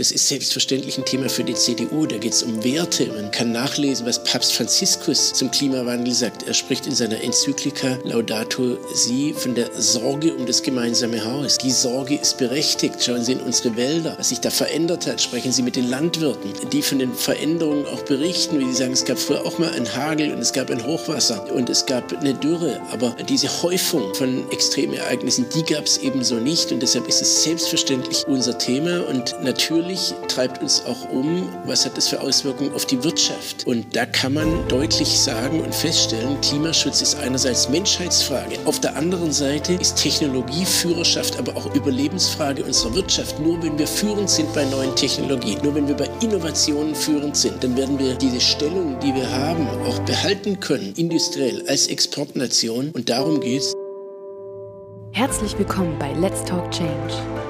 Das ist selbstverständlich ein Thema für die CDU. Da geht es um Werte. Man kann nachlesen, was Papst Franziskus zum Klimawandel sagt. Er spricht in seiner Enzyklika Laudato Si von der Sorge um das gemeinsame Haus. Die Sorge ist berechtigt. Schauen Sie in unsere Wälder, was sich da verändert hat. Sprechen Sie mit den Landwirten, die von den Veränderungen auch berichten, wie sie sagen, es gab früher auch mal ein Hagel und es gab ein Hochwasser und es gab eine Dürre. Aber diese Häufung von Extremereignissen, die gab es ebenso nicht. Und deshalb ist es selbstverständlich unser Thema. Und natürlich treibt uns auch um, was hat das für Auswirkungen auf die Wirtschaft. Und da kann man deutlich sagen und feststellen, Klimaschutz ist einerseits Menschheitsfrage. Auf der anderen Seite ist Technologieführerschaft aber auch Überlebensfrage unserer Wirtschaft. Nur wenn wir führend sind bei neuen Technologien, nur wenn wir bei Innovationen führend sind, dann werden wir diese Stellung, die wir haben, auch behalten können, industriell als Exportnation. Und darum geht es. Herzlich willkommen bei Let's Talk Change.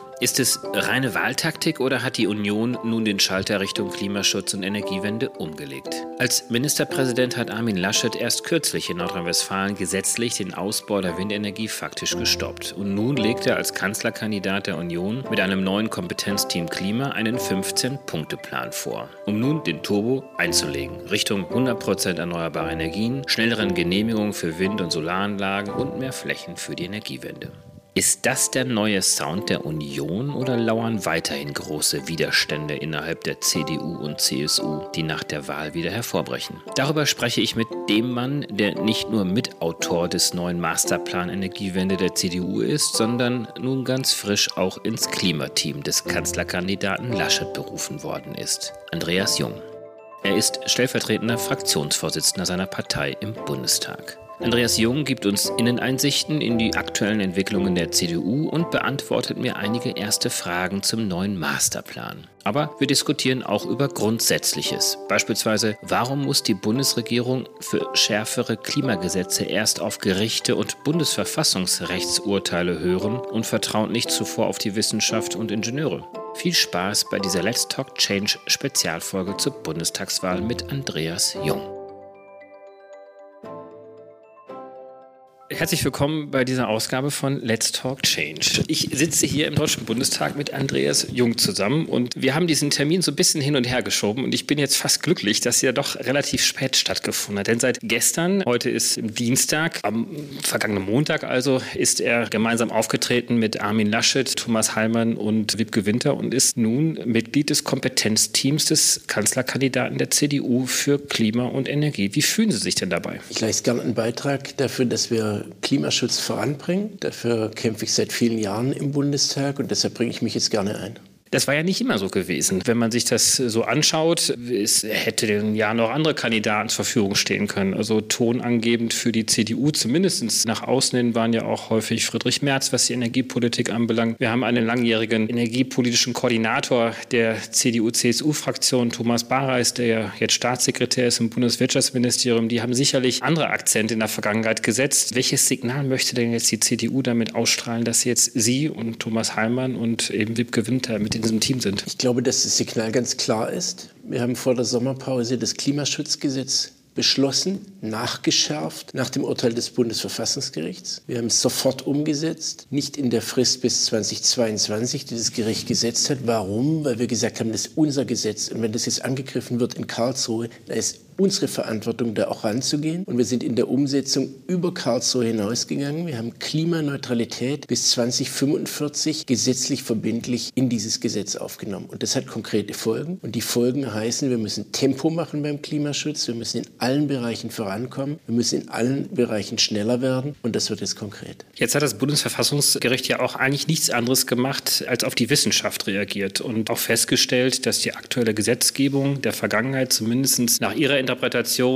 Ist es reine Wahltaktik oder hat die Union nun den Schalter Richtung Klimaschutz und Energiewende umgelegt? Als Ministerpräsident hat Armin Laschet erst kürzlich in Nordrhein-Westfalen gesetzlich den Ausbau der Windenergie faktisch gestoppt. Und nun legt er als Kanzlerkandidat der Union mit einem neuen Kompetenzteam Klima einen 15-Punkte-Plan vor, um nun den Turbo einzulegen Richtung 100% erneuerbare Energien, schnelleren Genehmigungen für Wind- und Solaranlagen und mehr Flächen für die Energiewende. Ist das der neue Sound der Union oder lauern weiterhin große Widerstände innerhalb der CDU und CSU, die nach der Wahl wieder hervorbrechen? Darüber spreche ich mit dem Mann, der nicht nur Mitautor des neuen Masterplan Energiewende der CDU ist, sondern nun ganz frisch auch ins Klimateam des Kanzlerkandidaten Laschet berufen worden ist, Andreas Jung. Er ist stellvertretender Fraktionsvorsitzender seiner Partei im Bundestag. Andreas Jung gibt uns Inneneinsichten in die aktuellen Entwicklungen der CDU und beantwortet mir einige erste Fragen zum neuen Masterplan. Aber wir diskutieren auch über Grundsätzliches. Beispielsweise, warum muss die Bundesregierung für schärfere Klimagesetze erst auf Gerichte und Bundesverfassungsrechtsurteile hören und vertraut nicht zuvor auf die Wissenschaft und Ingenieure? Viel Spaß bei dieser Let's Talk Change Spezialfolge zur Bundestagswahl mit Andreas Jung. Herzlich willkommen bei dieser Ausgabe von Let's Talk Change. Ich sitze hier im Deutschen Bundestag mit Andreas Jung zusammen und wir haben diesen Termin so ein bisschen hin und her geschoben und ich bin jetzt fast glücklich, dass er doch relativ spät stattgefunden hat. Denn seit gestern, heute ist Dienstag, am vergangenen Montag also, ist er gemeinsam aufgetreten mit Armin Laschet, Thomas Heilmann und Wiebke Winter und ist nun Mitglied des Kompetenzteams des Kanzlerkandidaten der CDU für Klima und Energie. Wie fühlen Sie sich denn dabei? Ich leiste gerne einen Beitrag dafür, dass wir Klimaschutz voranbringen. Dafür kämpfe ich seit vielen Jahren im Bundestag und deshalb bringe ich mich jetzt gerne ein. Das war ja nicht immer so gewesen. Wenn man sich das so anschaut, es hätte Jahr noch andere Kandidaten zur Verfügung stehen können. Also tonangebend für die CDU, zumindest nach außen hin, waren ja auch häufig Friedrich Merz, was die Energiepolitik anbelangt. Wir haben einen langjährigen energiepolitischen Koordinator der CDU-CSU-Fraktion, Thomas Bareis, der ja jetzt Staatssekretär ist im Bundeswirtschaftsministerium. Die haben sicherlich andere Akzente in der Vergangenheit gesetzt. Welches Signal möchte denn jetzt die CDU damit ausstrahlen, dass jetzt Sie und Thomas Heilmann und eben Wiebke Winter mit den in diesem Team sind? Ich glaube, dass das Signal ganz klar ist. Wir haben vor der Sommerpause das Klimaschutzgesetz beschlossen, nachgeschärft nach dem Urteil des Bundesverfassungsgerichts. Wir haben es sofort umgesetzt, nicht in der Frist bis 2022, die das Gericht gesetzt hat. Warum? Weil wir gesagt haben, das ist unser Gesetz. Und wenn das jetzt angegriffen wird in Karlsruhe, da ist unsere Verantwortung, da auch ranzugehen. Und wir sind in der Umsetzung über Karlsruhe hinausgegangen. Wir haben Klimaneutralität bis 2045 gesetzlich verbindlich in dieses Gesetz aufgenommen. Und das hat konkrete Folgen. Und die Folgen heißen, wir müssen Tempo machen beim Klimaschutz. Wir müssen in allen Bereichen vorankommen. Wir müssen in allen Bereichen schneller werden. Und das wird jetzt konkret. Jetzt hat das Bundesverfassungsgericht ja auch eigentlich nichts anderes gemacht, als auf die Wissenschaft reagiert und auch festgestellt, dass die aktuelle Gesetzgebung der Vergangenheit zumindest nach ihrer Interpretation,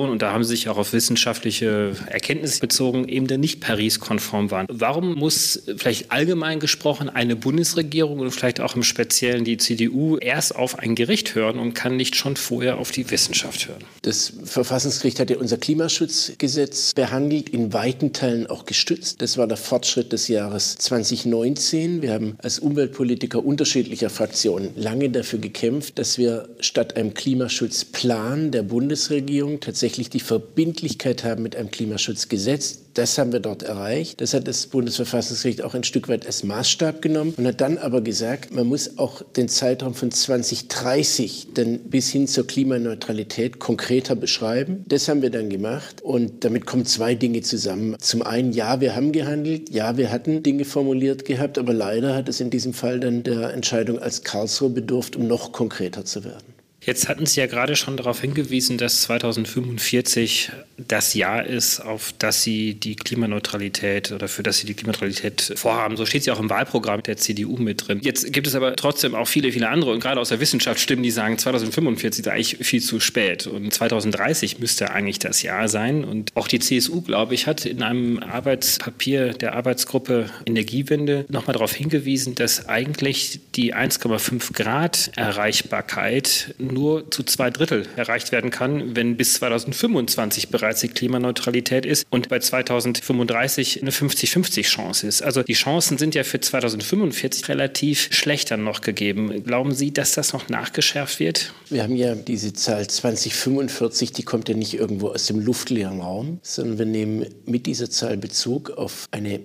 und da haben sie sich auch auf wissenschaftliche Erkenntnisse bezogen, eben nicht Paris-konform waren. Warum muss vielleicht allgemein gesprochen eine Bundesregierung und vielleicht auch im Speziellen die CDU erst auf ein Gericht hören und kann nicht schon vorher auf die Wissenschaft hören? Das Verfassungsgericht hat ja unser Klimaschutzgesetz behandelt, in weiten Teilen auch gestützt. Das war der Fortschritt des Jahres 2019. Wir haben als Umweltpolitiker unterschiedlicher Fraktionen lange dafür gekämpft, dass wir statt einem Klimaschutzplan der Bundesregierung tatsächlich die Verbindlichkeit haben mit einem Klimaschutzgesetz. Das haben wir dort erreicht. Das hat das Bundesverfassungsgericht auch ein Stück weit als Maßstab genommen und hat dann aber gesagt, man muss auch den Zeitraum von 2030 dann bis hin zur Klimaneutralität konkreter beschreiben. Das haben wir dann gemacht und damit kommen zwei Dinge zusammen. Zum einen, ja, wir haben gehandelt, ja, wir hatten Dinge formuliert gehabt, aber leider hat es in diesem Fall dann der Entscheidung als Karlsruhe bedurft, um noch konkreter zu werden. Jetzt hatten Sie ja gerade schon darauf hingewiesen, dass 2045 das Jahr ist, auf das Sie die Klimaneutralität oder für das Sie die Klimaneutralität vorhaben. So steht es ja auch im Wahlprogramm der CDU mit drin. Jetzt gibt es aber trotzdem auch viele, viele andere und gerade aus der Wissenschaft Stimmen, die sagen, 2045 ist eigentlich viel zu spät und 2030 müsste eigentlich das Jahr sein. Und auch die CSU, glaube ich, hat in einem Arbeitspapier der Arbeitsgruppe Energiewende nochmal darauf hingewiesen, dass eigentlich die 1,5 Grad Erreichbarkeit nur zu zwei Drittel erreicht werden kann, wenn bis 2025 bereits die Klimaneutralität ist und bei 2035 eine 50-50 Chance ist. Also die Chancen sind ja für 2045 relativ schlechter noch gegeben. Glauben Sie, dass das noch nachgeschärft wird? Wir haben ja diese Zahl 2045, die kommt ja nicht irgendwo aus dem luftleeren Raum, sondern wir nehmen mit dieser Zahl Bezug auf eine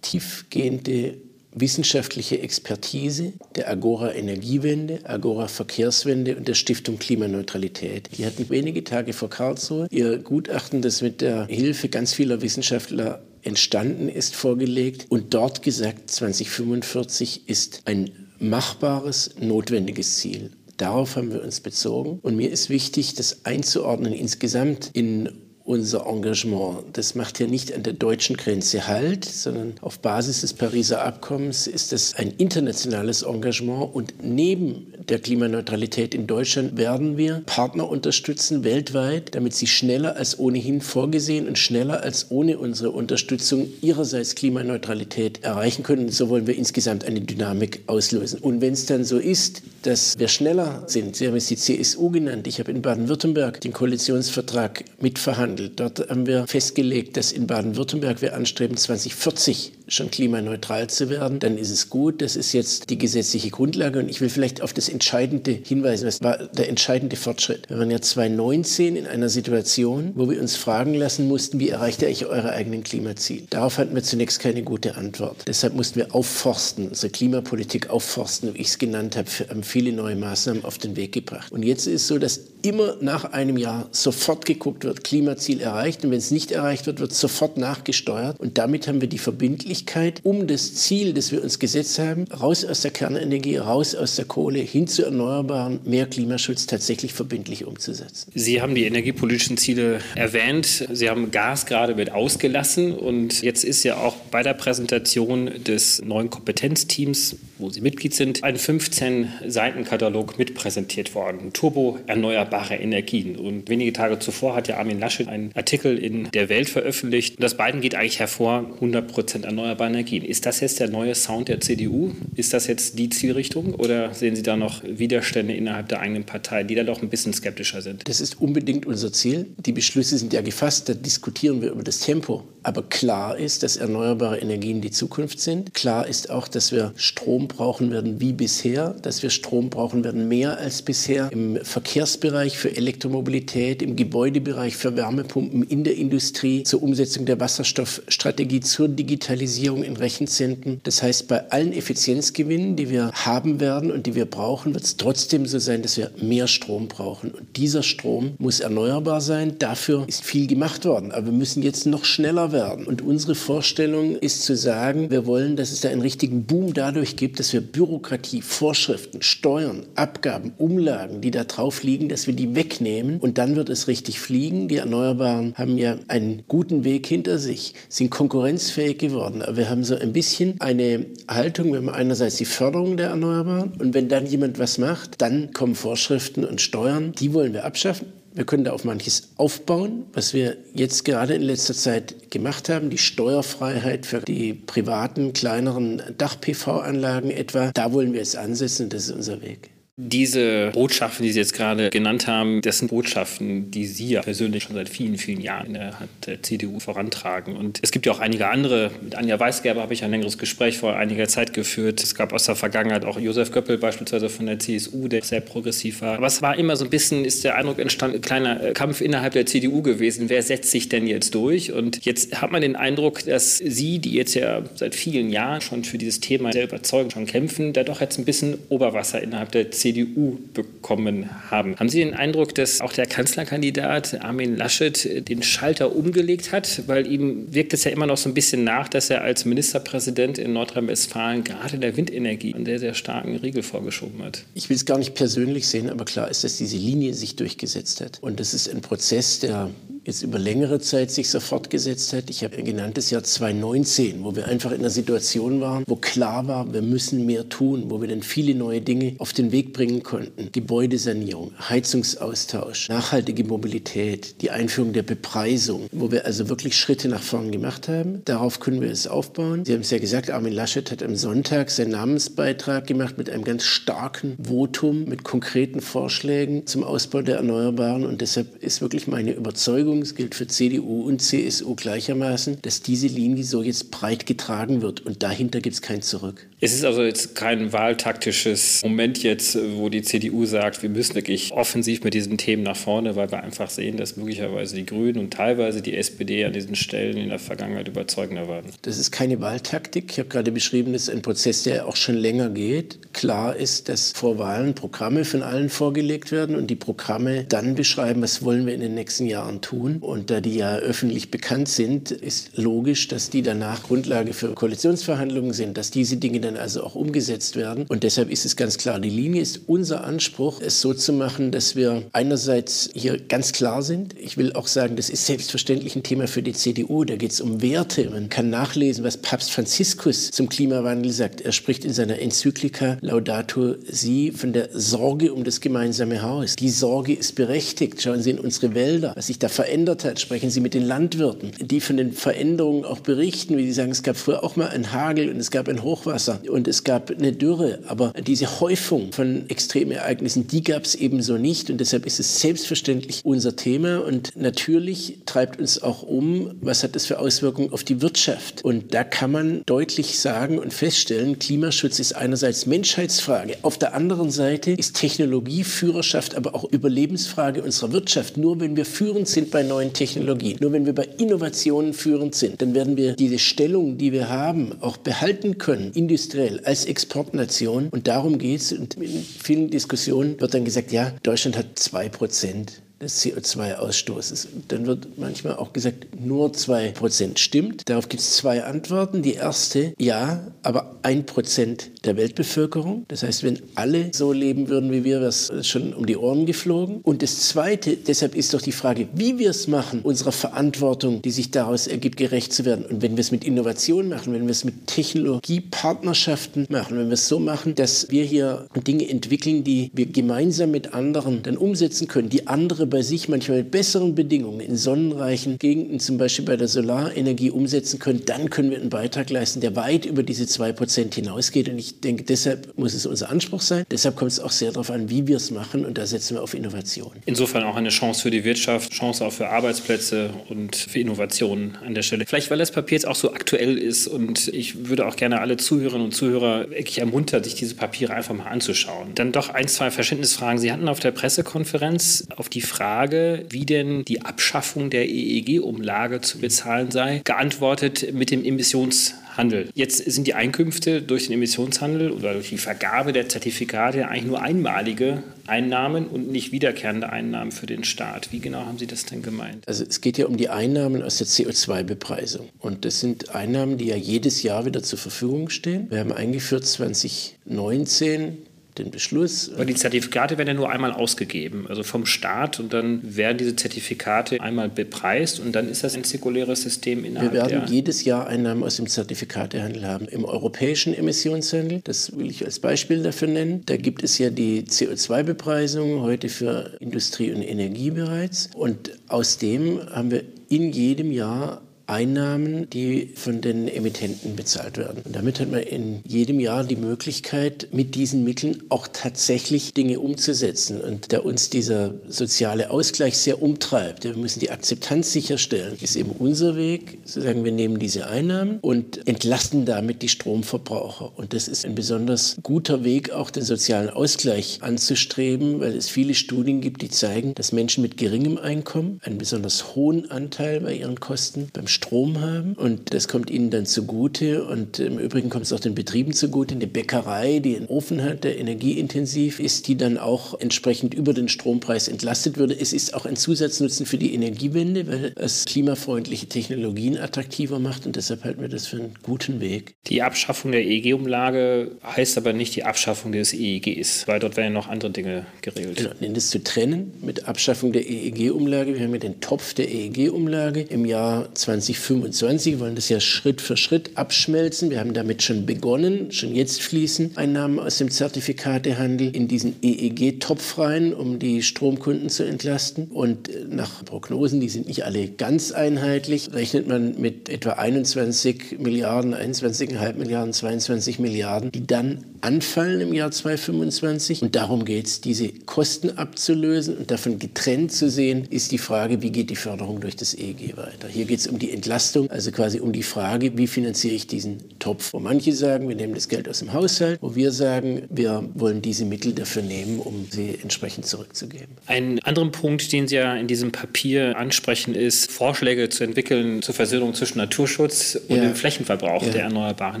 tiefgehende wissenschaftliche Expertise der Agora Energiewende, Agora Verkehrswende und der Stiftung Klimaneutralität. Die hatten wenige Tage vor Karlsruhe ihr Gutachten, das mit der Hilfe ganz vieler Wissenschaftler entstanden ist, vorgelegt und dort gesagt, 2045 ist ein machbares, notwendiges Ziel. Darauf haben wir uns bezogen. Und mir ist wichtig, das einzuordnen insgesamt in unser Engagement. Das macht ja nicht an der deutschen Grenze Halt, sondern auf Basis des Pariser Abkommens ist es ein internationales Engagement und neben der Klimaneutralität in Deutschland werden wir Partner unterstützen weltweit, damit sie schneller als ohnehin vorgesehen und schneller als ohne unsere Unterstützung ihrerseits Klimaneutralität erreichen können. So wollen wir insgesamt eine Dynamik auslösen. Und wenn es dann so ist, dass wir schneller sind, Sie haben es die CSU genannt, ich habe in Baden-Württemberg den Koalitionsvertrag mitverhandelt. Dort haben wir festgelegt, dass in Baden-Württemberg wir anstreben, 2040 schon klimaneutral zu werden, dann ist es gut. Das ist jetzt die gesetzliche Grundlage. Und ich will vielleicht auf das Entscheidende hinweisen. Das war der entscheidende Fortschritt. Wir waren ja 2019 in einer Situation, wo wir uns fragen lassen mussten, wie erreicht ihr eigentlich eure eigenen Klimaziele? Darauf hatten wir zunächst keine gute Antwort. Deshalb mussten wir aufforsten, unsere Klimapolitik aufforsten, wie ich es genannt habe, haben viele neue Maßnahmen auf den Weg gebracht. Und jetzt ist es so, dass immer nach einem Jahr sofort geguckt wird, Klimaziel erreicht. Und wenn es nicht erreicht wird, wird sofort nachgesteuert. Und damit haben wir die Verbindlichkeit, um das Ziel, das wir uns gesetzt haben, raus aus der Kernenergie, raus aus der Kohle, hin zu Erneuerbaren, mehr Klimaschutz tatsächlich verbindlich umzusetzen. Sie haben die energiepolitischen Ziele erwähnt. Sie haben Gas gerade mit ausgelassen. Und jetzt ist ja auch bei der Präsentation des neuen Kompetenzteams, wo Sie Mitglied sind, ein 15-Seiten-Katalog mitpräsentiert worden. Turbo erneuerbar erneuerbare Energien. Und wenige Tage zuvor hat ja Armin Laschet einen Artikel in der Welt veröffentlicht. Und das beiden geht eigentlich hervor, 100 Prozent erneuerbare Energien. Ist das jetzt der neue Sound der CDU? Ist das jetzt die Zielrichtung? Oder sehen Sie da noch Widerstände innerhalb der eigenen Partei, die da doch ein bisschen skeptischer sind? Das ist unbedingt unser Ziel. Die Beschlüsse sind ja gefasst, da diskutieren wir über das Tempo. Aber klar ist, dass erneuerbare Energien die Zukunft sind. Klar ist auch, dass wir Strom brauchen werden wie bisher, dass wir Strom brauchen werden mehr als bisher im Verkehrsbereich für Elektromobilität, im Gebäudebereich für Wärmepumpen, in der Industrie, zur Umsetzung der Wasserstoffstrategie, zur Digitalisierung in Rechenzentren. Das heißt, bei allen Effizienzgewinnen, die wir haben werden und die wir brauchen, wird es trotzdem so sein, dass wir mehr Strom brauchen. Und dieser Strom muss erneuerbar sein. Dafür ist viel gemacht worden. Aber wir müssen jetzt noch schneller werden. Und unsere Vorstellung ist zu sagen, wir wollen, dass es da einen richtigen Boom dadurch gibt, dass wir Bürokratie, Vorschriften, Steuern, Abgaben, Umlagen, die da drauf liegen, dass wir die wegnehmen und dann wird es richtig fliegen. Die Erneuerbaren haben ja einen guten Weg hinter sich, sind konkurrenzfähig geworden. Wir haben so ein bisschen eine Haltung, wir haben einerseits die Förderung der Erneuerbaren und wenn dann jemand was macht, dann kommen Vorschriften und Steuern, die wollen wir abschaffen. Wir können da auf manches aufbauen, was wir jetzt gerade in letzter Zeit gemacht haben. Die Steuerfreiheit für die privaten, kleineren Dach-PV-Anlagen etwa. Da wollen wir jetzt ansetzen. Das ist unser Weg. Diese Botschaften, die Sie jetzt gerade genannt haben, das sind Botschaften, die Sie ja persönlich schon seit vielen, vielen Jahren in der, CDU vorantragen. Und es gibt ja auch einige andere. Mit Anja Weisgerber habe ich ein längeres Gespräch vor einiger Zeit geführt. Es gab aus der Vergangenheit auch Josef Göppel beispielsweise von der CSU, der sehr progressiv war. Es war immer so ein bisschen, ist der Eindruck entstanden, ein kleiner äh, Kampf innerhalb der CDU gewesen. Wer setzt sich denn jetzt durch? Und jetzt hat man den Eindruck, dass Sie, die jetzt ja seit vielen Jahren schon für dieses Thema sehr überzeugend schon kämpfen, da doch jetzt ein bisschen Oberwasser innerhalb der CDU CDU bekommen haben. Haben Sie den Eindruck, dass auch der Kanzlerkandidat Armin Laschet den Schalter umgelegt hat? Weil ihm wirkt es ja immer noch so ein bisschen nach, dass er als Ministerpräsident in Nordrhein-Westfalen gerade der Windenergie einen sehr, sehr starken Riegel vorgeschoben hat. Ich will es gar nicht persönlich sehen, aber klar ist, dass diese Linie sich durchgesetzt hat. Und das ist ein Prozess, der jetzt über längere Zeit sich so fortgesetzt hat. Ich habe genannt das Jahr 2019, wo wir einfach in einer Situation waren, wo klar war, wir müssen mehr tun, wo wir dann viele neue Dinge auf den Weg bringen konnten. Gebäudesanierung, Heizungsaustausch, nachhaltige Mobilität, die Einführung der Bepreisung, wo wir also wirklich Schritte nach vorn gemacht haben. Darauf können wir es aufbauen. Sie haben es ja gesagt, Armin Laschet hat am Sonntag seinen Namensbeitrag gemacht mit einem ganz starken Votum, mit konkreten Vorschlägen zum Ausbau der Erneuerbaren. Und deshalb ist wirklich meine Überzeugung, Es gilt für CDU und CSU gleichermaßen, dass diese Linie so jetzt breit getragen wird. Und dahinter gibt es kein Zurück. Es ist also jetzt kein wahltaktisches Moment jetzt, wo die CDU sagt, wir müssen wirklich offensiv mit diesen Themen nach vorne, weil wir einfach sehen, dass möglicherweise die Grünen und teilweise die SPD an diesen Stellen in der Vergangenheit überzeugender waren. Das ist keine Wahltaktik. Ich habe gerade beschrieben, das ist ein Prozess, der auch schon länger geht. Klar ist, dass vor Wahlen Programme von allen vorgelegt werden und die Programme dann beschreiben, was wollen wir in den nächsten Jahren tun. Und da die ja öffentlich bekannt sind, ist logisch, dass die danach Grundlage für Koalitionsverhandlungen sind, dass diese Dinge dann also auch umgesetzt werden. Und deshalb ist es ganz klar, die Linie ist unser Anspruch, es so zu machen, dass wir einerseits hier ganz klar sind. Ich will auch sagen, das ist selbstverständlich ein Thema für die CDU. Da geht es um Werte. Man kann nachlesen, was Papst Franziskus zum Klimawandel sagt. Er spricht in seiner Enzyklika Laudato Si von der Sorge um das gemeinsame Haus. Die Sorge ist berechtigt. Schauen Sie in unsere Wälder, was sich da verändert hat. Sprechen Sie mit den Landwirten, die von den Veränderungen auch berichten, wie sie sagen, es gab früher auch mal ein Hagel und es gab ein Hochwasser und es gab eine Dürre. Aber diese Häufung von Extremereignissen, die gab es ebenso nicht. Und deshalb ist es selbstverständlich unser Thema. Und natürlich treibt uns auch um, was hat das für Auswirkungen auf die Wirtschaft. Und da kann man deutlich sagen und feststellen, Klimaschutz ist einerseits Menschheitsfrage. Auf der anderen Seite ist Technologieführerschaft aber auch Überlebensfrage unserer Wirtschaft. Nur wenn wir führend sind bei neuen Technologien. Nur wenn wir bei Innovationen führend sind, dann werden wir diese Stellung, die wir haben, auch behalten können, industriell als Exportnation. Und darum geht es. Und in vielen Diskussionen wird dann gesagt, ja, Deutschland hat zwei Prozent des CO2-Ausstoßes. Dann wird manchmal auch gesagt, nur 2% stimmt. Darauf gibt es zwei Antworten. Die erste, ja, aber 1% der Weltbevölkerung. Das heißt, wenn alle so leben würden wie wir, wäre es schon um die Ohren geflogen. Und das Zweite, deshalb ist doch die Frage, wie wir es machen, unserer Verantwortung, die sich daraus ergibt, gerecht zu werden. Und wenn wir es mit Innovation machen, wenn wir es mit Technologiepartnerschaften machen, wenn wir es so machen, dass wir hier Dinge entwickeln, die wir gemeinsam mit anderen dann umsetzen können, die andere bei sich manchmal mit besseren Bedingungen in sonnenreichen Gegenden, zum Beispiel bei der Solarenergie umsetzen können, dann können wir einen Beitrag leisten, der weit über diese 2% hinausgeht. Und ich denke, deshalb muss es unser Anspruch sein. Deshalb kommt es auch sehr darauf an, wie wir es machen. Und da setzen wir auf Innovation. Insofern auch eine Chance für die Wirtschaft, Chance auch für Arbeitsplätze und für Innovationen an der Stelle. Vielleicht, weil das Papier jetzt auch so aktuell ist. Und ich würde auch gerne alle Zuhörerinnen und Zuhörer wirklich ermuntern, sich diese Papiere einfach mal anzuschauen. Dann doch ein, zwei Verständnisfragen. Sie hatten auf der Pressekonferenz auf die Frage, Frage, wie denn die Abschaffung der EEG-Umlage zu bezahlen sei, geantwortet mit dem Emissionshandel. Jetzt sind die Einkünfte durch den Emissionshandel oder durch die Vergabe der Zertifikate eigentlich nur einmalige Einnahmen und nicht wiederkehrende Einnahmen für den Staat. Wie genau haben Sie das denn gemeint? Also es geht ja um die Einnahmen aus der CO2-Bepreisung. Und das sind Einnahmen, die ja jedes Jahr wieder zur Verfügung stehen. Wir haben eingeführt 2019 den Beschluss. Aber die Zertifikate werden ja nur einmal ausgegeben, also vom Staat und dann werden diese Zertifikate einmal bepreist und dann ist das ein zirkuläres System innerhalb Wir werden jedes Jahr Einnahmen aus dem Zertifikatehandel haben. Im europäischen Emissionshandel, das will ich als Beispiel dafür nennen, da gibt es ja die CO2-Bepreisung heute für Industrie und Energie bereits und aus dem haben wir in jedem Jahr Einnahmen, die von den Emittenten bezahlt werden. Und damit hat man in jedem Jahr die Möglichkeit, mit diesen Mitteln auch tatsächlich Dinge umzusetzen. Und da uns dieser soziale Ausgleich sehr umtreibt, wir müssen die Akzeptanz sicherstellen, ist eben unser Weg, zu sagen, wir nehmen diese Einnahmen und entlasten damit die Stromverbraucher. Und das ist ein besonders guter Weg, auch den sozialen Ausgleich anzustreben, weil es viele Studien gibt, die zeigen, dass Menschen mit geringem Einkommen einen besonders hohen Anteil bei ihren Kosten beim Strom haben und das kommt ihnen dann zugute und im Übrigen kommt es auch den Betrieben zugute. Eine Bäckerei, die einen Ofen hat, der energieintensiv ist, die dann auch entsprechend über den Strompreis entlastet würde. Es ist auch ein Zusatznutzen für die Energiewende, weil es klimafreundliche Technologien attraktiver macht und deshalb halten wir das für einen guten Weg. Die Abschaffung der EEG-Umlage heißt aber nicht die Abschaffung des EEGs, weil dort werden ja noch andere Dinge geregelt. Genau, denn das zu trennen mit Abschaffung der EEG-Umlage. Wir haben ja den Topf der EEG-Umlage im Jahr 20 2025. Wir wollen das ja Schritt für Schritt abschmelzen. Wir haben damit schon begonnen. Schon jetzt fließen Einnahmen aus dem Zertifikatehandel in diesen EEG-Topf rein, um die Stromkunden zu entlasten. Und äh, nach Prognosen, die sind nicht alle ganz einheitlich, rechnet man mit etwa 21 Milliarden, 21,5 Milliarden, 22 Milliarden, die dann anfallen im Jahr 2025. Und darum geht es, diese Kosten abzulösen und davon getrennt zu sehen, ist die Frage, wie geht die Förderung durch das EEG weiter. Hier geht es um die Entlastung, also quasi um die Frage, wie finanziere ich diesen Topf. Wo manche sagen, wir nehmen das Geld aus dem Haushalt, wo wir sagen, wir wollen diese Mittel dafür nehmen, um sie entsprechend zurückzugeben. Ein anderer Punkt, den Sie ja in diesem Papier ansprechen, ist, Vorschläge zu entwickeln zur Versöhnung zwischen Naturschutz und ja. dem Flächenverbrauch ja. der erneuerbaren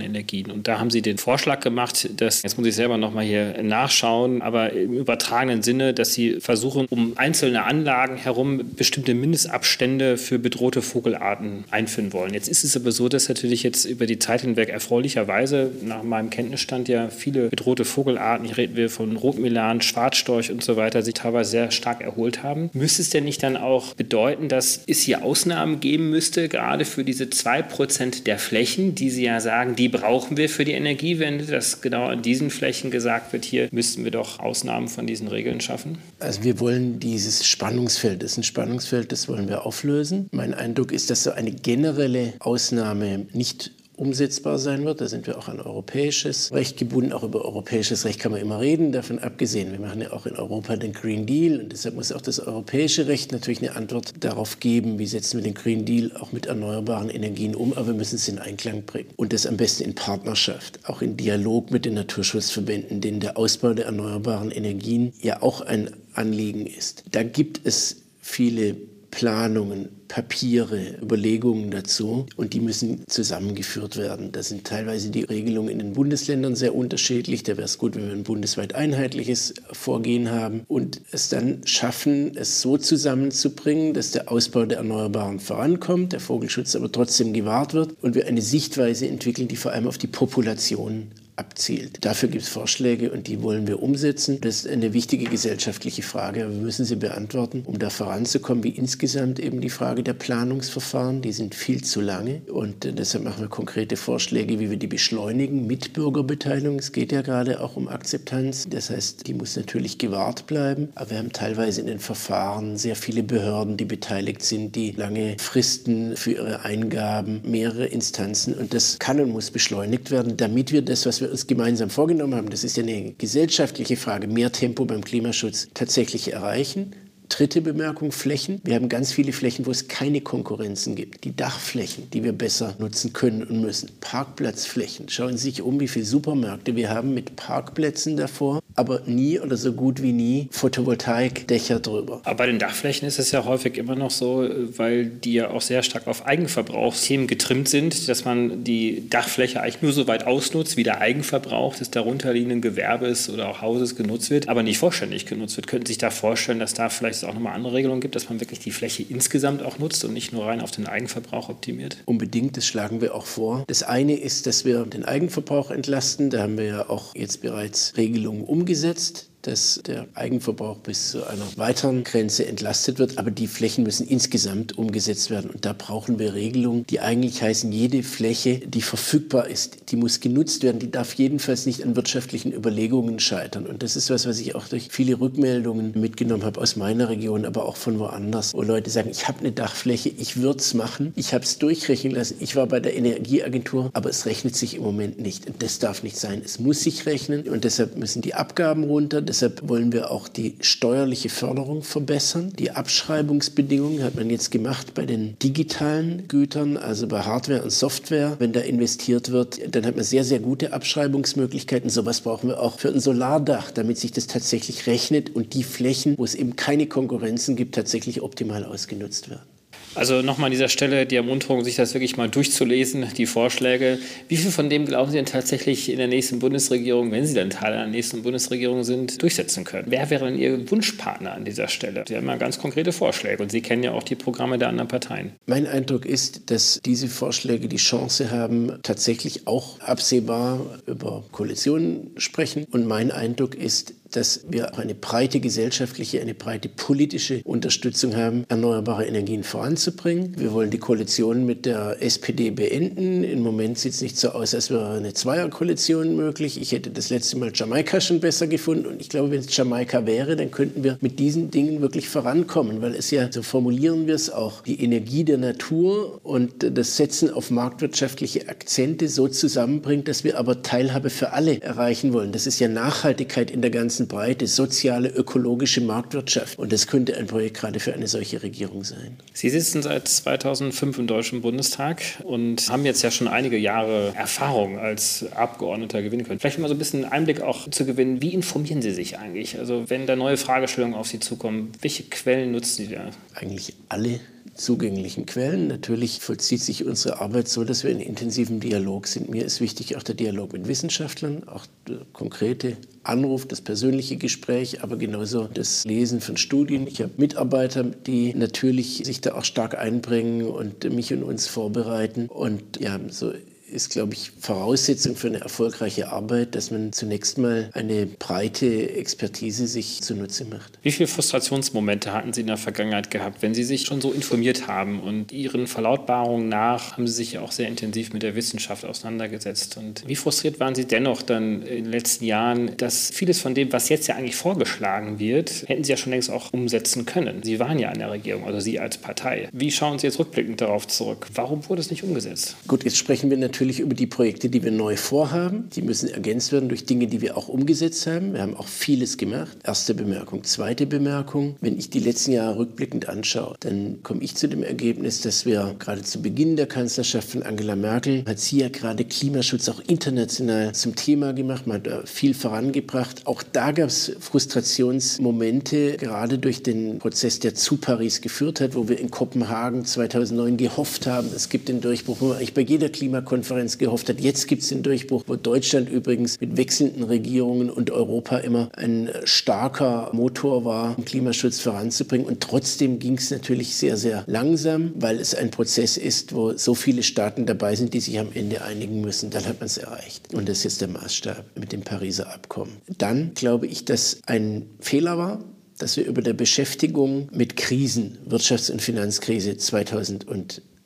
Energien. Und da haben Sie den Vorschlag gemacht, dass, jetzt muss ich selber nochmal hier nachschauen, aber im übertragenen Sinne, dass Sie versuchen, um einzelne Anlagen herum bestimmte Mindestabstände für bedrohte Vogelarten einführen wollen. Jetzt ist es aber so, dass natürlich jetzt über die Zeit hinweg erfreulicherweise nach meinem Kenntnisstand ja viele bedrohte Vogelarten, ich rede von Rotmilan, Schwarzstorch und so weiter, sich teilweise sehr stark erholt haben. Müsste es denn nicht dann auch bedeuten, dass es hier Ausnahmen geben müsste, gerade für diese 2% der Flächen, die Sie ja sagen, die brauchen wir für die Energiewende, dass genau diesen Flächen gesagt wird, hier müssten wir doch Ausnahmen von diesen Regeln schaffen? Also wir wollen dieses Spannungsfeld, das ist ein Spannungsfeld, das wollen wir auflösen. Mein Eindruck ist, dass so eine generelle Ausnahme nicht umsetzbar sein wird. Da sind wir auch an europäisches Recht gebunden. Auch über europäisches Recht kann man immer reden. Davon abgesehen, wir machen ja auch in Europa den Green Deal und deshalb muss auch das europäische Recht natürlich eine Antwort darauf geben, wie setzen wir den Green Deal auch mit erneuerbaren Energien um. Aber wir müssen es in Einklang bringen und das am besten in Partnerschaft, auch in Dialog mit den Naturschutzverbänden, denen der Ausbau der erneuerbaren Energien ja auch ein Anliegen ist. Da gibt es viele Planungen, Papiere, Überlegungen dazu und die müssen zusammengeführt werden. Da sind teilweise die Regelungen in den Bundesländern sehr unterschiedlich. Da wäre es gut, wenn wir ein bundesweit einheitliches Vorgehen haben und es dann schaffen, es so zusammenzubringen, dass der Ausbau der Erneuerbaren vorankommt, der Vogelschutz aber trotzdem gewahrt wird und wir eine Sichtweise entwickeln, die vor allem auf die Population abzielt. Dafür gibt es Vorschläge und die wollen wir umsetzen. Das ist eine wichtige gesellschaftliche Frage. Wir müssen sie beantworten, um da voranzukommen, wie insgesamt eben die Frage der Planungsverfahren. Die sind viel zu lange und deshalb machen wir konkrete Vorschläge, wie wir die beschleunigen mit Bürgerbeteiligung. Es geht ja gerade auch um Akzeptanz. Das heißt, die muss natürlich gewahrt bleiben. Aber wir haben teilweise in den Verfahren sehr viele Behörden, die beteiligt sind, die lange Fristen für ihre Eingaben, mehrere Instanzen. Und das kann und muss beschleunigt werden, damit wir das, was wir uns gemeinsam vorgenommen haben, das ist ja eine gesellschaftliche Frage, mehr Tempo beim Klimaschutz tatsächlich erreichen. Dritte Bemerkung, Flächen. Wir haben ganz viele Flächen, wo es keine Konkurrenzen gibt. Die Dachflächen, die wir besser nutzen können und müssen. Parkplatzflächen. Schauen Sie sich um, wie viele Supermärkte wir haben mit Parkplätzen davor aber nie oder so gut wie nie Photovoltaikdächer drüber. Aber bei den Dachflächen ist es ja häufig immer noch so, weil die ja auch sehr stark auf Eigenverbrauchsthemen getrimmt sind, dass man die Dachfläche eigentlich nur so weit ausnutzt, wie der Eigenverbrauch des darunterliegenden Gewerbes oder auch Hauses genutzt wird, aber nicht vollständig genutzt wird. Könnten Sie sich da vorstellen, dass da vielleicht auch nochmal andere Regelungen gibt, dass man wirklich die Fläche insgesamt auch nutzt und nicht nur rein auf den Eigenverbrauch optimiert? Unbedingt, das schlagen wir auch vor. Das eine ist, dass wir den Eigenverbrauch entlasten. Da haben wir ja auch jetzt bereits Regelungen um umgesetzt dass der Eigenverbrauch bis zu einer weiteren Grenze entlastet wird. Aber die Flächen müssen insgesamt umgesetzt werden. Und da brauchen wir Regelungen, die eigentlich heißen, jede Fläche, die verfügbar ist, die muss genutzt werden. Die darf jedenfalls nicht an wirtschaftlichen Überlegungen scheitern. Und das ist was, was ich auch durch viele Rückmeldungen mitgenommen habe aus meiner Region, aber auch von woanders, wo Leute sagen, ich habe eine Dachfläche, ich würde es machen, ich habe es durchrechnen lassen, ich war bei der Energieagentur, aber es rechnet sich im Moment nicht. Und das darf nicht sein. Es muss sich rechnen und deshalb müssen die Abgaben runter. Deshalb wollen wir auch die steuerliche Förderung verbessern. Die Abschreibungsbedingungen hat man jetzt gemacht bei den digitalen Gütern, also bei Hardware und Software. Wenn da investiert wird, dann hat man sehr, sehr gute Abschreibungsmöglichkeiten. Sowas brauchen wir auch für ein Solardach, damit sich das tatsächlich rechnet und die Flächen, wo es eben keine Konkurrenzen gibt, tatsächlich optimal ausgenutzt werden. Also nochmal an dieser Stelle die Ermunterung, sich das wirklich mal durchzulesen, die Vorschläge. Wie viel von dem glauben Sie denn tatsächlich in der nächsten Bundesregierung, wenn Sie dann Teil einer nächsten Bundesregierung sind, durchsetzen können? Wer wäre denn Ihr Wunschpartner an dieser Stelle? Sie haben ja ganz konkrete Vorschläge und Sie kennen ja auch die Programme der anderen Parteien. Mein Eindruck ist, dass diese Vorschläge die Chance haben, tatsächlich auch absehbar über Koalitionen sprechen. Und mein Eindruck ist, dass wir auch eine breite gesellschaftliche, eine breite politische Unterstützung haben, erneuerbare Energien voranzubringen. Wir wollen die Koalition mit der SPD beenden. Im Moment sieht es nicht so aus, als wäre eine Zweierkoalition möglich. Ich hätte das letzte Mal Jamaika schon besser gefunden. Und ich glaube, wenn es Jamaika wäre, dann könnten wir mit diesen Dingen wirklich vorankommen, weil es ja, so formulieren wir es auch, die Energie der Natur und das Setzen auf marktwirtschaftliche Akzente so zusammenbringt, dass wir aber Teilhabe für alle erreichen wollen. Das ist ja Nachhaltigkeit in der ganzen ganzen Breite soziale, ökologische Marktwirtschaft. Und das könnte ein Projekt gerade für eine solche Regierung sein. Sie sitzen seit 2005 im Deutschen Bundestag und haben jetzt ja schon einige Jahre Erfahrung als Abgeordneter gewinnen können. Vielleicht mal so ein bisschen Einblick auch zu gewinnen. Wie informieren Sie sich eigentlich? Also wenn da neue Fragestellungen auf Sie zukommen, welche Quellen nutzen Sie da? Eigentlich alle zugänglichen Quellen. Natürlich vollzieht sich unsere Arbeit so, dass wir in intensivem Dialog sind. Mir ist wichtig auch der Dialog mit Wissenschaftlern, auch der konkrete Anruf, das persönliche Gespräch, aber genauso das Lesen von Studien. Ich habe Mitarbeiter, die natürlich sich da auch stark einbringen und mich und uns vorbereiten. Und ja, so ist, glaube ich, Voraussetzung für eine erfolgreiche Arbeit, dass man zunächst mal eine breite Expertise sich zunutze macht. Wie viele Frustrationsmomente hatten Sie in der Vergangenheit gehabt, wenn Sie sich schon so informiert haben und Ihren Verlautbarungen nach haben Sie sich ja auch sehr intensiv mit der Wissenschaft auseinandergesetzt? Und wie frustriert waren Sie dennoch dann in den letzten Jahren, dass vieles von dem, was jetzt ja eigentlich vorgeschlagen wird, hätten Sie ja schon längst auch umsetzen können? Sie waren ja an der Regierung, also Sie als Partei. Wie schauen Sie jetzt rückblickend darauf zurück? Warum wurde es nicht umgesetzt? Gut, jetzt sprechen wir natürlich natürlich über die Projekte, die wir neu vorhaben. Die müssen ergänzt werden durch Dinge, die wir auch umgesetzt haben. Wir haben auch vieles gemacht. Erste Bemerkung. Zweite Bemerkung. Wenn ich die letzten Jahre rückblickend anschaue, dann komme ich zu dem Ergebnis, dass wir gerade zu Beginn der Kanzlerschaft von Angela Merkel, hat sie ja gerade Klimaschutz auch international zum Thema gemacht. Man hat viel vorangebracht. Auch da gab es Frustrationsmomente, gerade durch den Prozess, der zu Paris geführt hat, wo wir in Kopenhagen 2009 gehofft haben, es gibt den Durchbruch, wo man eigentlich bei jeder Klimakonferenz Konferenz gehofft hat. Jetzt gibt es den Durchbruch, wo Deutschland übrigens mit wechselnden Regierungen und Europa immer ein starker Motor war, um Klimaschutz voranzubringen. Und trotzdem ging es natürlich sehr, sehr langsam, weil es ein Prozess ist, wo so viele Staaten dabei sind, die sich am Ende einigen müssen. Dann hat man es erreicht. Und das ist jetzt der Maßstab mit dem Pariser Abkommen. Dann glaube ich, dass ein Fehler war, dass wir über der Beschäftigung mit Krisen, Wirtschafts- und Finanzkrise 2000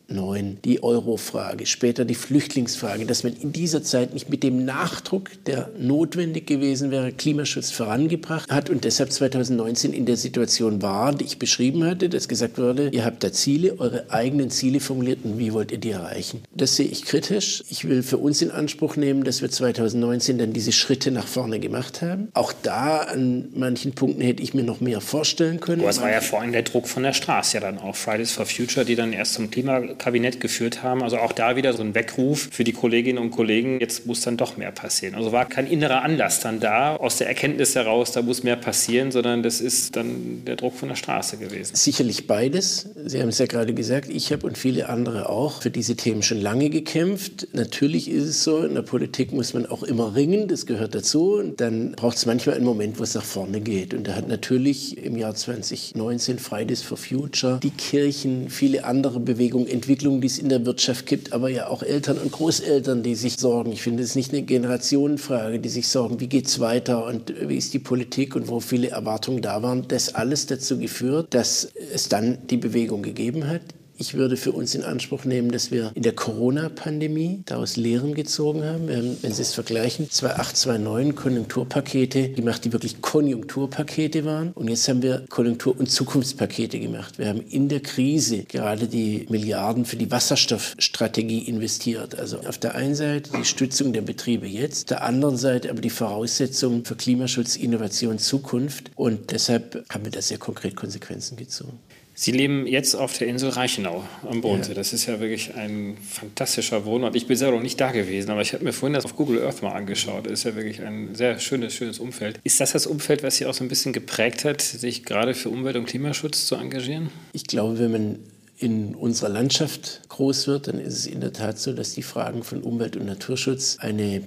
2009 die Euro-Frage, später die Flüchtlingsfrage, dass man in dieser Zeit nicht mit dem Nachdruck, der notwendig gewesen wäre, Klimaschutz vorangebracht hat und deshalb 2019 in der Situation war, die ich beschrieben hatte, dass gesagt wurde, ihr habt da Ziele, eure eigenen Ziele formuliert und wie wollt ihr die erreichen? Das sehe ich kritisch. Ich will für uns in Anspruch nehmen, dass wir 2019 dann diese Schritte nach vorne gemacht haben. Auch da an manchen Punkten hätte ich mir noch mehr vorstellen können. Aber es war ja vor allem der Druck von der Straße ja dann auch Fridays for Future, die dann erst zum Klima Kabinett geführt haben. Also auch da wieder so ein Weckruf für die Kolleginnen und Kollegen, jetzt muss dann doch mehr passieren. Also war kein innerer Anlass dann da, aus der Erkenntnis heraus, da muss mehr passieren, sondern das ist dann der Druck von der Straße gewesen. Sicherlich beides. Sie haben es ja gerade gesagt, ich habe und viele andere auch für diese Themen schon lange gekämpft. Natürlich ist es so, in der Politik muss man auch immer ringen, das gehört dazu. Und dann braucht es manchmal einen Moment, wo es nach vorne geht. Und da hat natürlich im Jahr 2019 Fridays for Future, die Kirchen, viele andere Bewegungen entwickelt Entwicklungen, die es in der Wirtschaft gibt, aber ja auch Eltern und Großeltern, die sich sorgen. Ich finde, es ist nicht eine Generationenfrage, die sich sorgen, wie geht es weiter und wie ist die Politik und wo viele Erwartungen da waren. Das alles dazu geführt, dass es dann die Bewegung gegeben hat. Ich würde für uns in Anspruch nehmen, dass wir in der Corona-Pandemie daraus Lehren gezogen haben. Wir haben, wenn Sie es vergleichen, 2008, 2009 Konjunkturpakete gemacht, die wirklich Konjunkturpakete waren. Und jetzt haben wir Konjunktur- und Zukunftspakete gemacht. Wir haben in der Krise gerade die Milliarden für die Wasserstoffstrategie investiert. Also auf der einen Seite die Stützung der Betriebe jetzt, auf der anderen Seite aber die Voraussetzungen für Klimaschutz, Innovation, Zukunft. Und deshalb haben wir da sehr konkret Konsequenzen gezogen. Sie leben jetzt auf der Insel Reichenau am Bodensee. Das ist ja wirklich ein fantastischer Wohnort. Ich bin selber noch nicht da gewesen, aber ich habe mir vorhin das auf Google Earth mal angeschaut. Das ist ja wirklich ein sehr schönes, schönes Umfeld. Ist das das Umfeld, was Sie auch so ein bisschen geprägt hat, sich gerade für Umwelt- und Klimaschutz zu engagieren? Ich glaube, wenn man in unserer Landschaft groß wird, dann ist es in der Tat so, dass die Fragen von Umwelt- und Naturschutz eine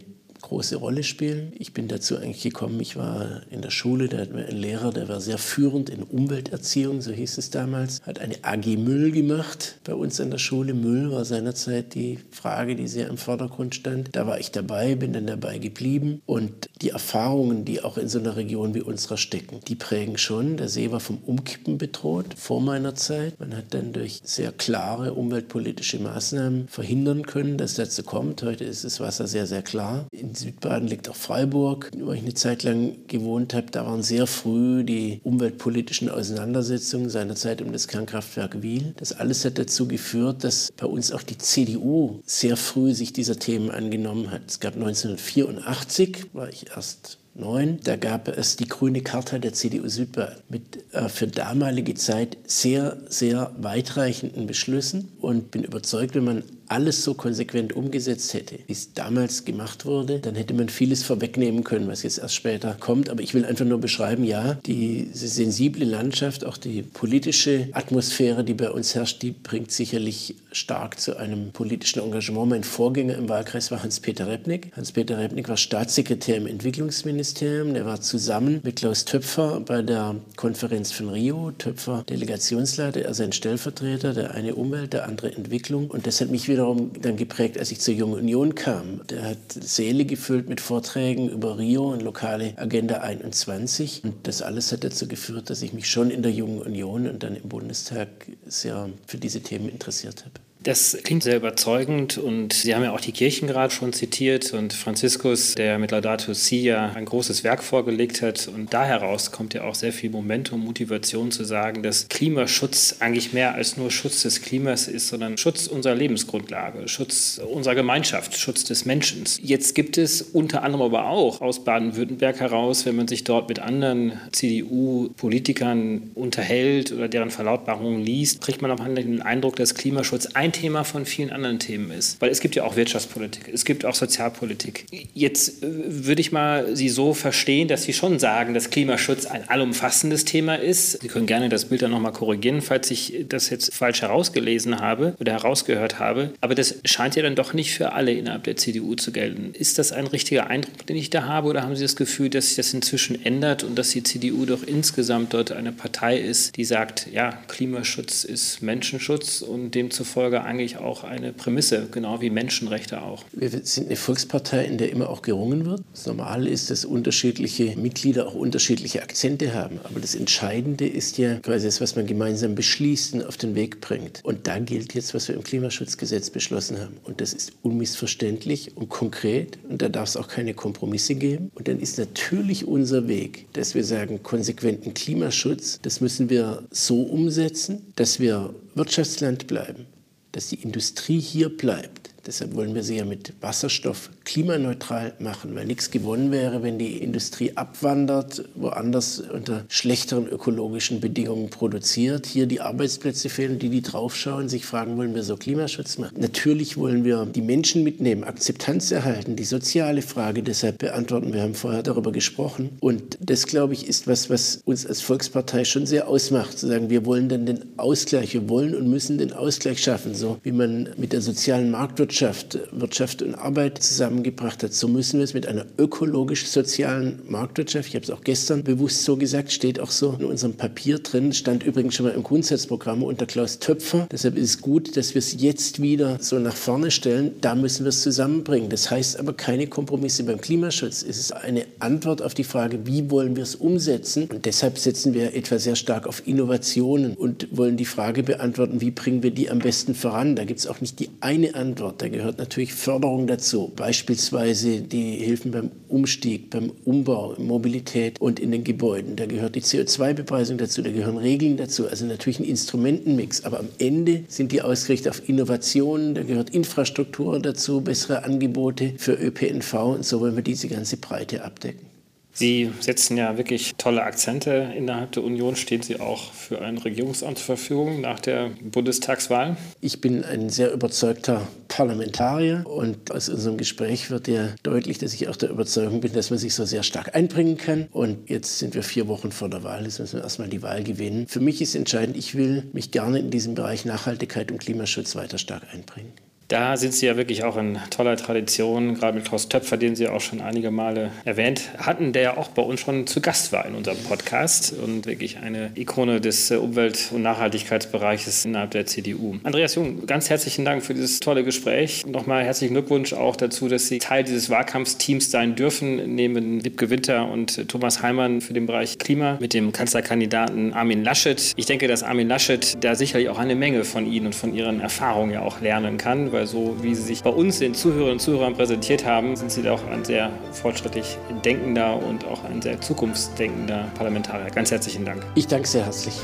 große Rolle spielen. Ich bin dazu eigentlich gekommen, ich war in der Schule, da hatten wir einen Lehrer, der war sehr führend in Umwelterziehung, so hieß es damals, hat eine AG Müll gemacht bei uns an der Schule. Müll war seinerzeit die Frage, die sehr im Vordergrund stand. Da war ich dabei, bin dann dabei geblieben und die Erfahrungen, die auch in so einer Region wie unserer stecken, die prägen schon. Der See war vom Umkippen bedroht vor meiner Zeit. Man hat dann durch sehr klare umweltpolitische Maßnahmen verhindern können, dass dazu kommt. Heute ist das Wasser sehr, sehr klar. In Südbaden liegt auch Freiburg, wo ich eine Zeit lang gewohnt habe. Da waren sehr früh die umweltpolitischen Auseinandersetzungen seinerzeit um das Kernkraftwerk Wiel. Das alles hat dazu geführt, dass bei uns auch die CDU sehr früh sich dieser Themen angenommen hat. Es gab 1984, war ich erst 2009, da gab es die grüne Charta der CDU Südbaden mit äh, für damalige Zeit sehr, sehr weitreichenden Beschlüssen und bin überzeugt, wenn man alles so konsequent umgesetzt hätte, wie es damals gemacht wurde, dann hätte man vieles vorwegnehmen können, was jetzt erst später kommt. Aber ich will einfach nur beschreiben, ja, diese sensible Landschaft, auch die politische Atmosphäre, die bei uns herrscht, die bringt sicherlich stark zu einem politischen Engagement. Mein Vorgänger im Wahlkreis war Hans-Peter Repnick. Hans-Peter Repnick war Staatssekretär im Entwicklungsministerium. Der war zusammen mit Klaus Töpfer bei der Konferenz von Rio. Töpfer Delegationsleiter, er sein Stellvertreter, der eine Umwelt, der andere Entwicklung. Und das hat mich wieder wiederum dann geprägt, als ich zur Jungen Union kam. Der hat Säle gefüllt mit Vorträgen über Rio und lokale Agenda 21. Und das alles hat dazu geführt, dass ich mich schon in der Jungen Union und dann im Bundestag sehr für diese Themen interessiert habe. Das klingt sehr überzeugend und Sie haben ja auch die Kirchen gerade schon zitiert und Franziskus, der mit Laudato Si ja ein großes Werk vorgelegt hat und da heraus kommt ja auch sehr viel Momentum, Motivation zu sagen, dass Klimaschutz eigentlich mehr als nur Schutz des Klimas ist, sondern Schutz unserer Lebensgrundlage, Schutz unserer Gemeinschaft, Schutz des Menschen. Jetzt gibt es unter anderem aber auch aus Baden-Württemberg heraus, wenn man sich dort mit anderen CDU-Politikern unterhält oder deren Verlautbarungen liest, kriegt man auch den Eindruck, dass Klimaschutz ein ein Thema von vielen anderen Themen ist. Weil es gibt ja auch Wirtschaftspolitik, es gibt auch Sozialpolitik. Jetzt äh, würde ich mal Sie so verstehen, dass Sie schon sagen, dass Klimaschutz ein allumfassendes Thema ist. Sie können gerne das Bild dann nochmal korrigieren, falls ich das jetzt falsch herausgelesen habe oder herausgehört habe. Aber das scheint ja dann doch nicht für alle innerhalb der CDU zu gelten. Ist das ein richtiger Eindruck, den ich da habe, oder haben Sie das Gefühl, dass sich das inzwischen ändert und dass die CDU doch insgesamt dort eine Partei ist, die sagt, ja, Klimaschutz ist Menschenschutz und demzufolge sogar eigentlich auch eine Prämisse, genau wie Menschenrechte auch. Wir sind eine Volkspartei, in der immer auch gerungen wird. Das Normale ist, dass unterschiedliche Mitglieder auch unterschiedliche Akzente haben. Aber das Entscheidende ist ja quasi das, was man gemeinsam beschließt und auf den Weg bringt. Und da gilt jetzt, was wir im Klimaschutzgesetz beschlossen haben. Und das ist unmissverständlich und konkret. Und da darf es auch keine Kompromisse geben. Und dann ist natürlich unser Weg, dass wir sagen, konsequenten Klimaschutz, das müssen wir so umsetzen, dass wir Wirtschaftsland bleiben, dass die Industrie hier bleibt. Deshalb wollen wir sie ja mit Wasserstoff klimaneutral machen, weil nichts gewonnen wäre, wenn die Industrie abwandert, woanders unter schlechteren ökologischen Bedingungen produziert, hier die Arbeitsplätze fehlen, die die draufschauen, sich fragen, wollen wir so Klimaschutz machen? Natürlich wollen wir die Menschen mitnehmen, Akzeptanz erhalten, die soziale Frage deshalb beantworten. Wir haben vorher darüber gesprochen. Und das, glaube ich, ist was, was uns als Volkspartei schon sehr ausmacht, zu sagen, wir wollen dann den Ausgleich, wir wollen und müssen den Ausgleich schaffen, so wie man mit der sozialen Marktwirtschaft Wirtschaft, und Arbeit zusammengebracht hat, so müssen wir es mit einer ökologisch-sozialen Marktwirtschaft, ich habe es auch gestern bewusst so gesagt, steht auch so in unserem Papier drin, stand übrigens schon mal im Grundsatzprogramm unter Klaus Töpfer. Deshalb ist es gut, dass wir es jetzt wieder so nach vorne stellen. Da müssen wir es zusammenbringen. Das heißt aber keine Kompromisse beim Klimaschutz. Es ist eine Antwort auf die Frage, wie wollen wir es umsetzen. Und deshalb setzen wir etwa sehr stark auf Innovationen und wollen die Frage beantworten, wie bringen wir die am besten voran. Da gibt es auch nicht die eine Antwort. Da gehört natürlich Förderung dazu. Beispielsweise die Hilfen beim Umstieg, beim Umbau, Mobilität und in den Gebäuden. Da gehört die CO2-Bepreisung dazu, da gehören Regeln dazu. Also natürlich ein Instrumentenmix. Aber am Ende sind die ausgerichtet auf Innovationen, da gehört Infrastruktur dazu, bessere Angebote für ÖPNV und so wollen wir diese ganze Breite abdecken. Sie setzen ja wirklich tolle Akzente. Innerhalb der Union stehen Sie auch für ein Regierungsamt zur Verfügung nach der Bundestagswahl. Ich bin ein sehr überzeugter Parlamentarier und aus unserem Gespräch wird ja deutlich, dass ich auch der Überzeugung bin, dass man sich so sehr stark einbringen kann. Und jetzt sind wir vier Wochen vor der Wahl, jetzt müssen wir erstmal die Wahl gewinnen. Für mich ist entscheidend, ich will mich gerne in diesem Bereich Nachhaltigkeit und Klimaschutz weiter stark einbringen. Da sind Sie ja wirklich auch in toller Tradition, gerade mit Klaus Töpfer, den Sie auch schon einige Male erwähnt hatten, der ja auch bei uns schon zu Gast war in unserem Podcast und wirklich eine Ikone des äh, Umwelt- und Nachhaltigkeitsbereiches innerhalb der CDU. Andreas Jung, ganz herzlichen Dank für dieses tolle Gespräch. Nochmal herzlichen Glückwunsch auch dazu, dass Sie Teil dieses Wahlkampfteams sein dürfen, neben Lipke Winter und Thomas Heimann für den Bereich Klima mit dem Kanzlerkandidaten Armin Laschet. Ich denke, dass Armin Laschet da sicherlich auch eine Menge von Ihnen und von Ihren Erfahrungen ja auch lernen kann, weil so wie Sie sich bei uns den Zuhörerinnen und Zuhörern präsentiert haben, sind Sie auch ein sehr fortschrittlich denkender und auch ein sehr zukunftsdenkender Parlamentarier. Ganz herzlichen Dank. Ich danke sehr herzlich.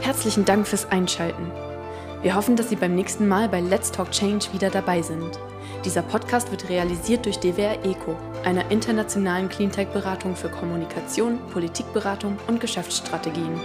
Herzlichen Dank fürs Einschalten. Wir hoffen, dass Sie beim nächsten Mal bei Let's Talk Change wieder dabei sind. Dieser Podcast wird realisiert durch DWR ECO, einer internationalen Cleantech-Beratung für Kommunikation, Politikberatung und Geschäftsstrategien.